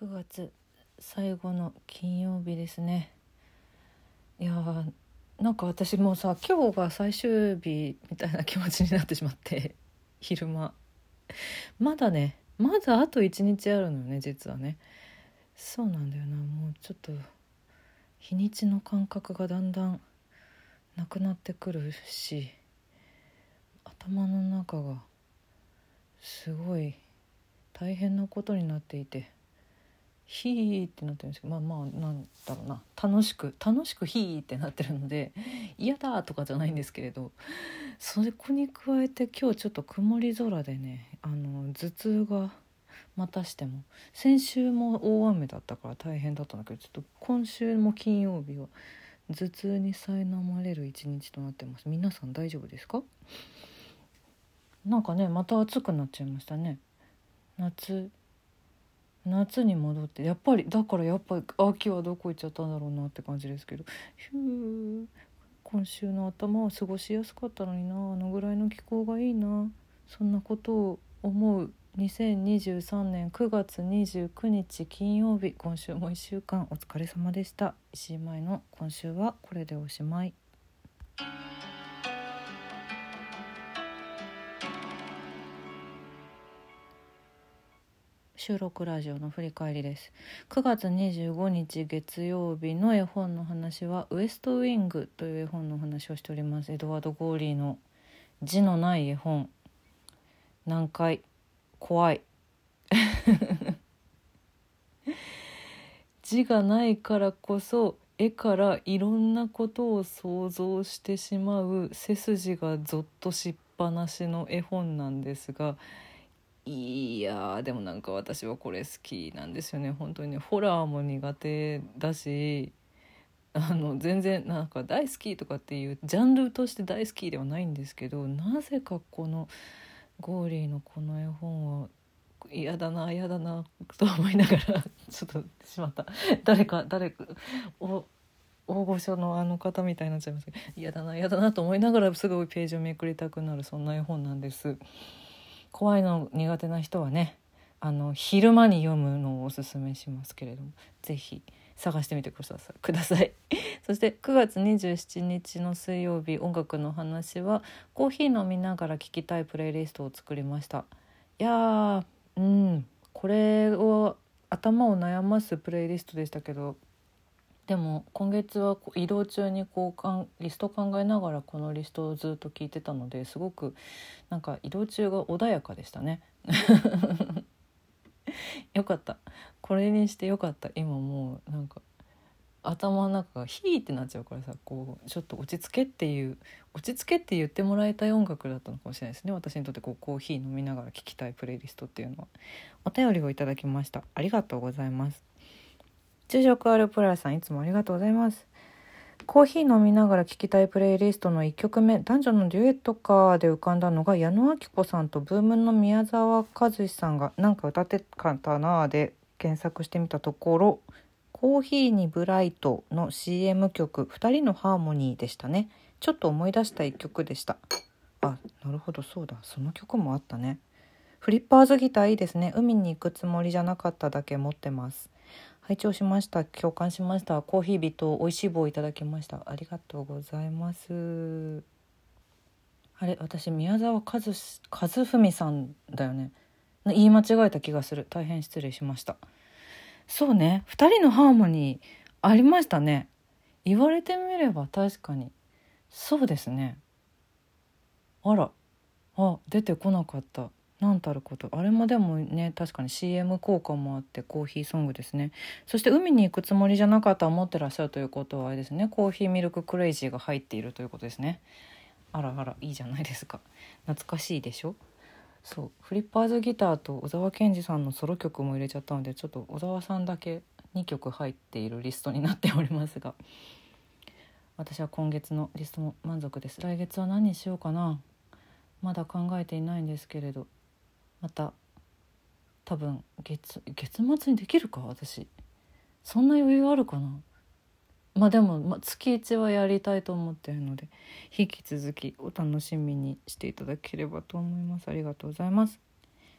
9月最後の金曜日ですね。いやーなんか私もさ今日が最終日みたいな気持ちになってしまって 昼間。まだねまだあと1日あるのよね実はね。そうなんだよな。もうちょっと日にちの感覚がだんだんなくなってくるし頭の中がすごい大変なことになっていて。ヒーってなってるんですけどまあまあなんだろうな楽しく楽しくヒーってなってるので 嫌だとかじゃないんですけれどそれこに加えて今日ちょっと曇り空でねあの頭痛がまたしても先週も大雨だったから大変だったんだけどちょっと今週も金曜日は頭痛に苛まれる一日となってます。皆さん大丈夫ですか？なんかねまた暑くなっちゃいましたね。夏夏に戻ってやっぱりだからやっぱり秋はどこ行っちゃったんだろうなって感じですけど。ヒュー。今週の頭は過ごしやすかったのにな。あのぐらいの気候がいいな。そんなことを思う。2023年9月29日金曜日。今週も1週間お疲れ様でした。石井舞の今週はこれでおしまい。収録ラジオの振り返りです。9月25日月曜日の絵本の話はウエストウィングという絵本の話をしております。エドワード・ゴーリーの字のない絵本。難解怖い。字がないからこそ絵からいろんなことを想像してしまう背筋がゾッとしっぱなしの絵本なんですがいやでもなんか私はこれ好きなんですよね本当にねホラーも苦手だしあの全然なんか大好きとかっていうジャンルとして大好きではないんですけどなぜかこのゴーリーのこの絵本は嫌だな嫌だなと思いながら ちょっとしまった誰か誰かお大御所のあの方みたいになっちゃいますけど嫌だな嫌だなと思いながらすごいページをめくりたくなるそんな絵本なんです。怖いの苦手な人はねあの昼間に読むのをおすすめしますけれども是非探してみてください。ください。そして9月27日の水曜日音楽の話はコーヒー飲みながら聴きたいプレイリストを作りました。いやうん。これを頭を悩ますプレイリストでしたけどでも今月は移動中にこうかんリスト考えながらこのリストをずっと聞いてたのですごくなんか移動中が穏やかでしたね。よかった。これにしてよかった。今もうなんか頭の中がヒーってなっちゃうからさこうちょっと落ち着けっていう落ち着けって言ってもらいたい音楽だったのかもしれないですね。私にとってこうコーヒー飲みながら聴きたいプレイリストっていうのは。お便りをいただきました。ありがとうございます。昼食あるプラさんいつもありがとうございます。コーヒー飲みながら聴きたいプレイリストの1曲目男女のデュエットかで浮かんだのが矢野明子さんとブームの宮沢和志さんがなんか歌ってかたなーで検索してみたところ「コーヒーにブライト」の CM 曲「2人のハーモニー」でしたね。ちょっと思い出した1曲でした。あなるほどそうだ。その曲もあったね。フリッパーズギターいいですね。海に行くつもりじゃなかっただけ持ってます。拝聴しました。共感しました。コーヒー人美味しい棒いただきました。ありがとうございます。あれ私宮沢和和文さんだよね。言い間違えた気がする。大変失礼しました。そうね。2人のハーモニーありましたね。言われてみれば確かに。そうですね。あら。あ出てこなかった。何たること。あれもでもね確かに CM 効果もあってコーヒーソングですね。そして海に行くつもりじゃなかった思ってらっしゃるということはあれですね。コーヒーミルククレイジーが入っているということですね。あらあらいいじゃないですか。懐かしいでしょ？そう。フリッパーズギターと小沢健二さんのソロ曲も入れちゃったのでちょっと小沢さんだけ2曲入っているリストになっておりますが。私は今月のリストも満足です。来月は何にしようかな。まだ考えていないんですけれど。また多分月月末にできるか？私。そんな余裕あるかな？まあでも、まあ、月1はやりたいと思ってるので引き続きお楽しみにしていただければと思います。ありがとうございます。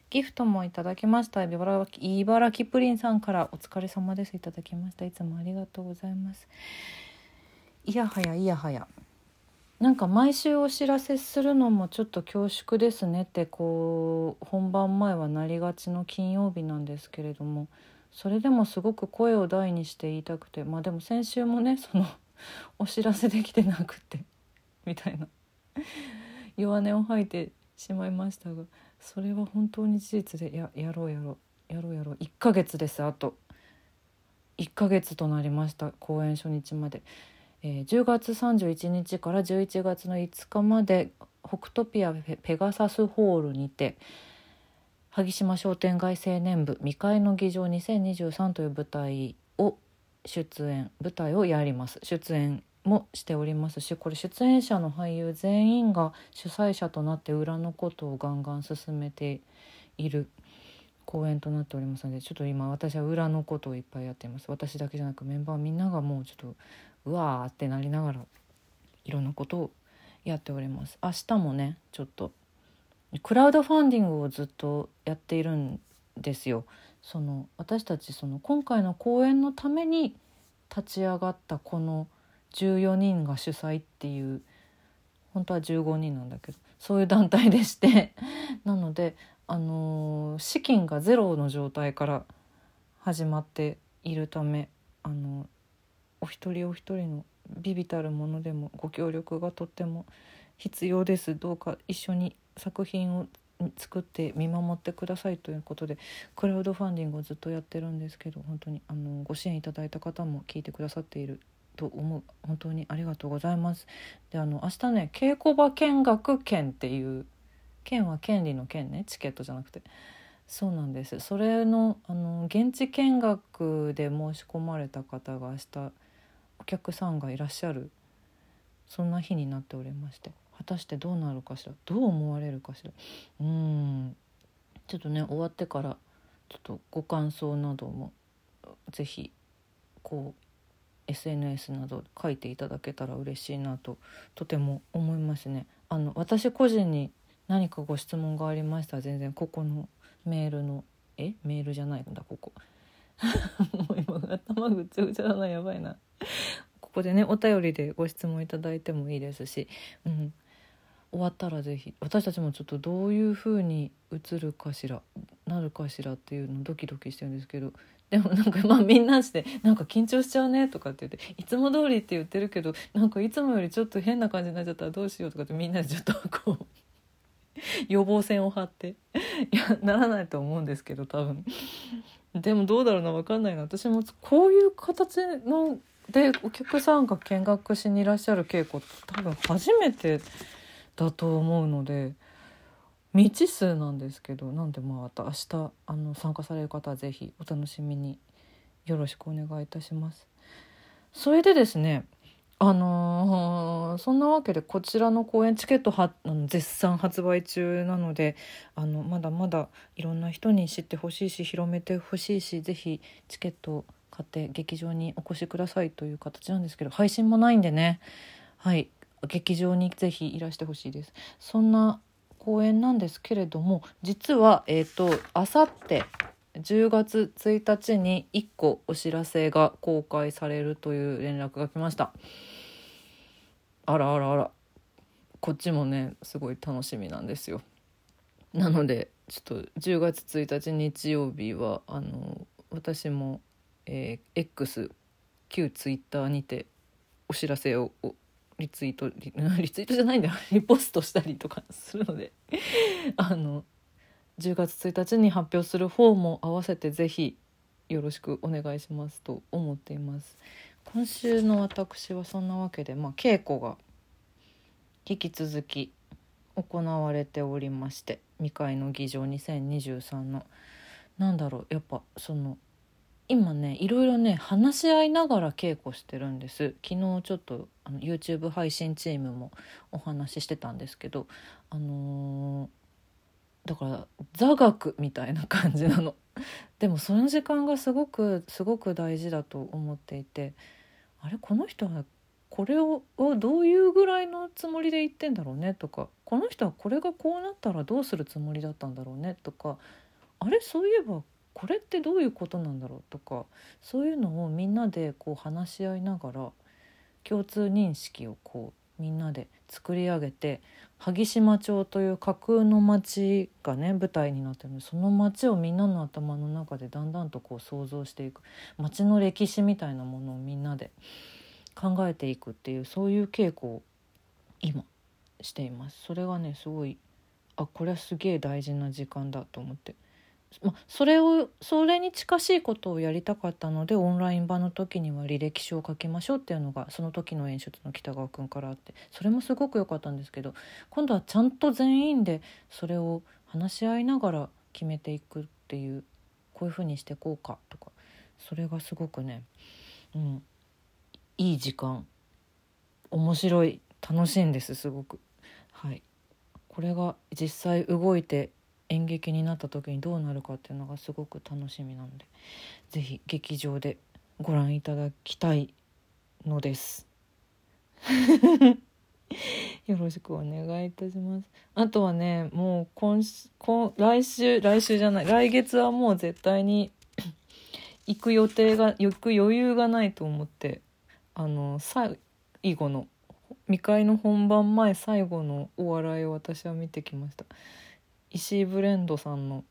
ギフトもいただきました。茨城茨城プリンさんからお疲れ様です。いただきました。いつもありがとうございます。いやはやいやはや。なんか毎週お知らせするのもちょっと恐縮ですねってこう本番前はなりがちの金曜日なんですけれどもそれでもすごく声を大にして言いたくてまあでも先週もねそのお知らせできてなくてみたいな弱音を吐いてしまいましたがそれは本当に事実でややろうやろうやろうやろう1ヶ月ですあと1ヶ月となりました公演初日まで。えー、10月31日から11月の5日まで北トピアペガサスホールにて萩島商店街青年部未開の議場2023という舞台を出演舞台をやります。出演もしておりますしこれ出演者の俳優全員が主催者となって裏のことをガンガン進めている。公演となっておりますのでちょっと今私は裏のことをいっぱいやっています。私だけじゃなくメンバーみんながもうちょっとうわーってなりながらいろんなことをやっております。明日もねちょっとクラウドファンディングをずっとやっているんですよ。その私たちその今回の公演のために立ち上がったこの14人が主催っていう本当は15人なんだけどそういう団体でして。なので、あの、資金がゼロの状態から始まっているため、あの、お一人お一人のビビたるものでもご協力がとっても必要ですどうか一緒に作品を作って見守ってくださいということでクラウドファンディングをずっとやってるんですけど本当にあのご支援いただいた方も聞いてくださっていると思う本当にありがとうございます。であの明日ね稽古場見学券っていう券は権利の券ね。チケットじゃなくて。そうなんです。それのあの現地見学で申し込まれた方が明日お客さんがいらっしゃる。そんな日になっておりまして。果たしてどうなるかしら。どう思われるかしら。うん。ちょっとね終わってからちょっとご感想なども是非こう SNS など書いていただけたら嬉しいなととても思いますね。あの私個人に何かご質問がありました？ら全然。ここのメールの。え？メールじゃないんだここ。もう今頭ぐちゃぐちゃだなやばいな。ここでねお便りでご質問いただいてもいいですし、うん、終わったら是非私たちもちょっとどういう風に映るかしらなるかしらっていうのドキドキしてるんですけど。でもなんかまあみんなして「なんか緊張しちゃうね」とかって言って「いつも通りって言ってるけどなんかいつもよりちょっと変な感じになっちゃったらどうしよう」とかってみんなでちょっとこう 予防線を張って。いやならないと思うんですけど多分。でもどうだろうな分かんないな。私もこういう形のでお客さんが見学しにいらっしゃる稽古多分初めてだと思うので未知数なんですけどなんでまあ明日あの参加される方は是非お楽しみによろしくお願いいたします。それでですねあのー、そんなわけでこちらの公演チケットは絶賛発売中なのであのまだまだいろんな人に知ってほしいし広めてほしいし是非チケットを買って劇場にお越しくださいという形なんですけど配信もないんでね。はい。劇場にぜひいらしてほしいです。そんな公演なんですけれども実はえっ、ー、とあさって10月1日に1個お知らせが公開されるという連絡が来ました。あらあらあら。こっちもねすごい楽しみなんですよ。なのでちょっと10月1日日曜日はあの私も、えー、X 旧 Twitter にてお知らせをリツイートリ リツイートじゃないんだよ。リポストしたりとかするので。あの10月1日に発表する方も合わせてぜひよろしくお願いしますと思っています。今週の私はそんなわけで、まあ、稽古が引き続き行われておりまして未開の議場2023の。なんだろうやっぱその今ねいろいろね話し合いながら稽古してるんです。昨日ちょっとあの YouTube 配信チームもお話ししてたんですけどあのー、だから座学みたいな感じなの。でもその時間がすごくすごく大事だと思っていてあれこの人はこれをどういうぐらいのつもりで言ってんだろうね？とかこの人はこれがこうなったらどうするつもりだったんだろうね？とかあれそういえばこれってどういうことなんだろう？とかそういうのをみんなでこう話し合いながら共通認識をこうみんなで作り上げて萩島町という架空の町がね舞台になってるのでその町をみんなの頭の中でだんだんとこう想像していく町の歴史みたいなものをみんなで考えていくっていうそういう稽古を今しています。それがねすごいあこれはすげえ大事な時間だと思ってま、それをそれに近しいことをやりたかったのでオンライン版の時には履歴書を書きましょうっていうのがその時の演出の北川君からあってそれもすごく良かったんですけど今度はちゃんと全員でそれを話し合いながら決めていくっていうこういうふうにしてこうかとかそれがすごくね、うん、いい時間面白い楽しいんですすごく。はいこれが実際動いて演劇になった時にどうなるかっていうのがすごく楽しみなので是非劇場でご覧いただきたいのです。よろしくお願いいたします。あとはね、もう今今来週来週じゃない来月はもう絶対に 行く予定が行く余裕がないと思ってあの最後の未開の本番前最後のお笑いを私は見てきました。石井ブレンドさんの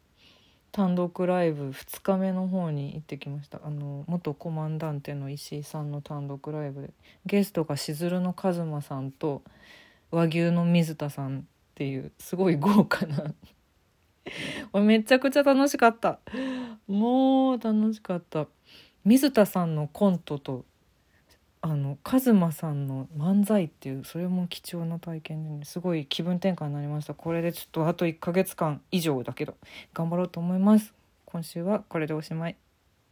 単独ライブ2日目の方に行ってきました。あの元コマンダンテの石井さんの単独ライブで。ゲストがしずるの一馬さんと和牛の水田さんっていうすごい豪華な。めちゃくちゃ楽しかった。もう楽しかった。水田さんのコントとあのカズマさんの漫才っていうそれも貴重な体験で、ね、すごい気分転換になりました。これでちょっとあと1ヶ月間以上だけど頑張ろうと思います。今週はこれでおしまい。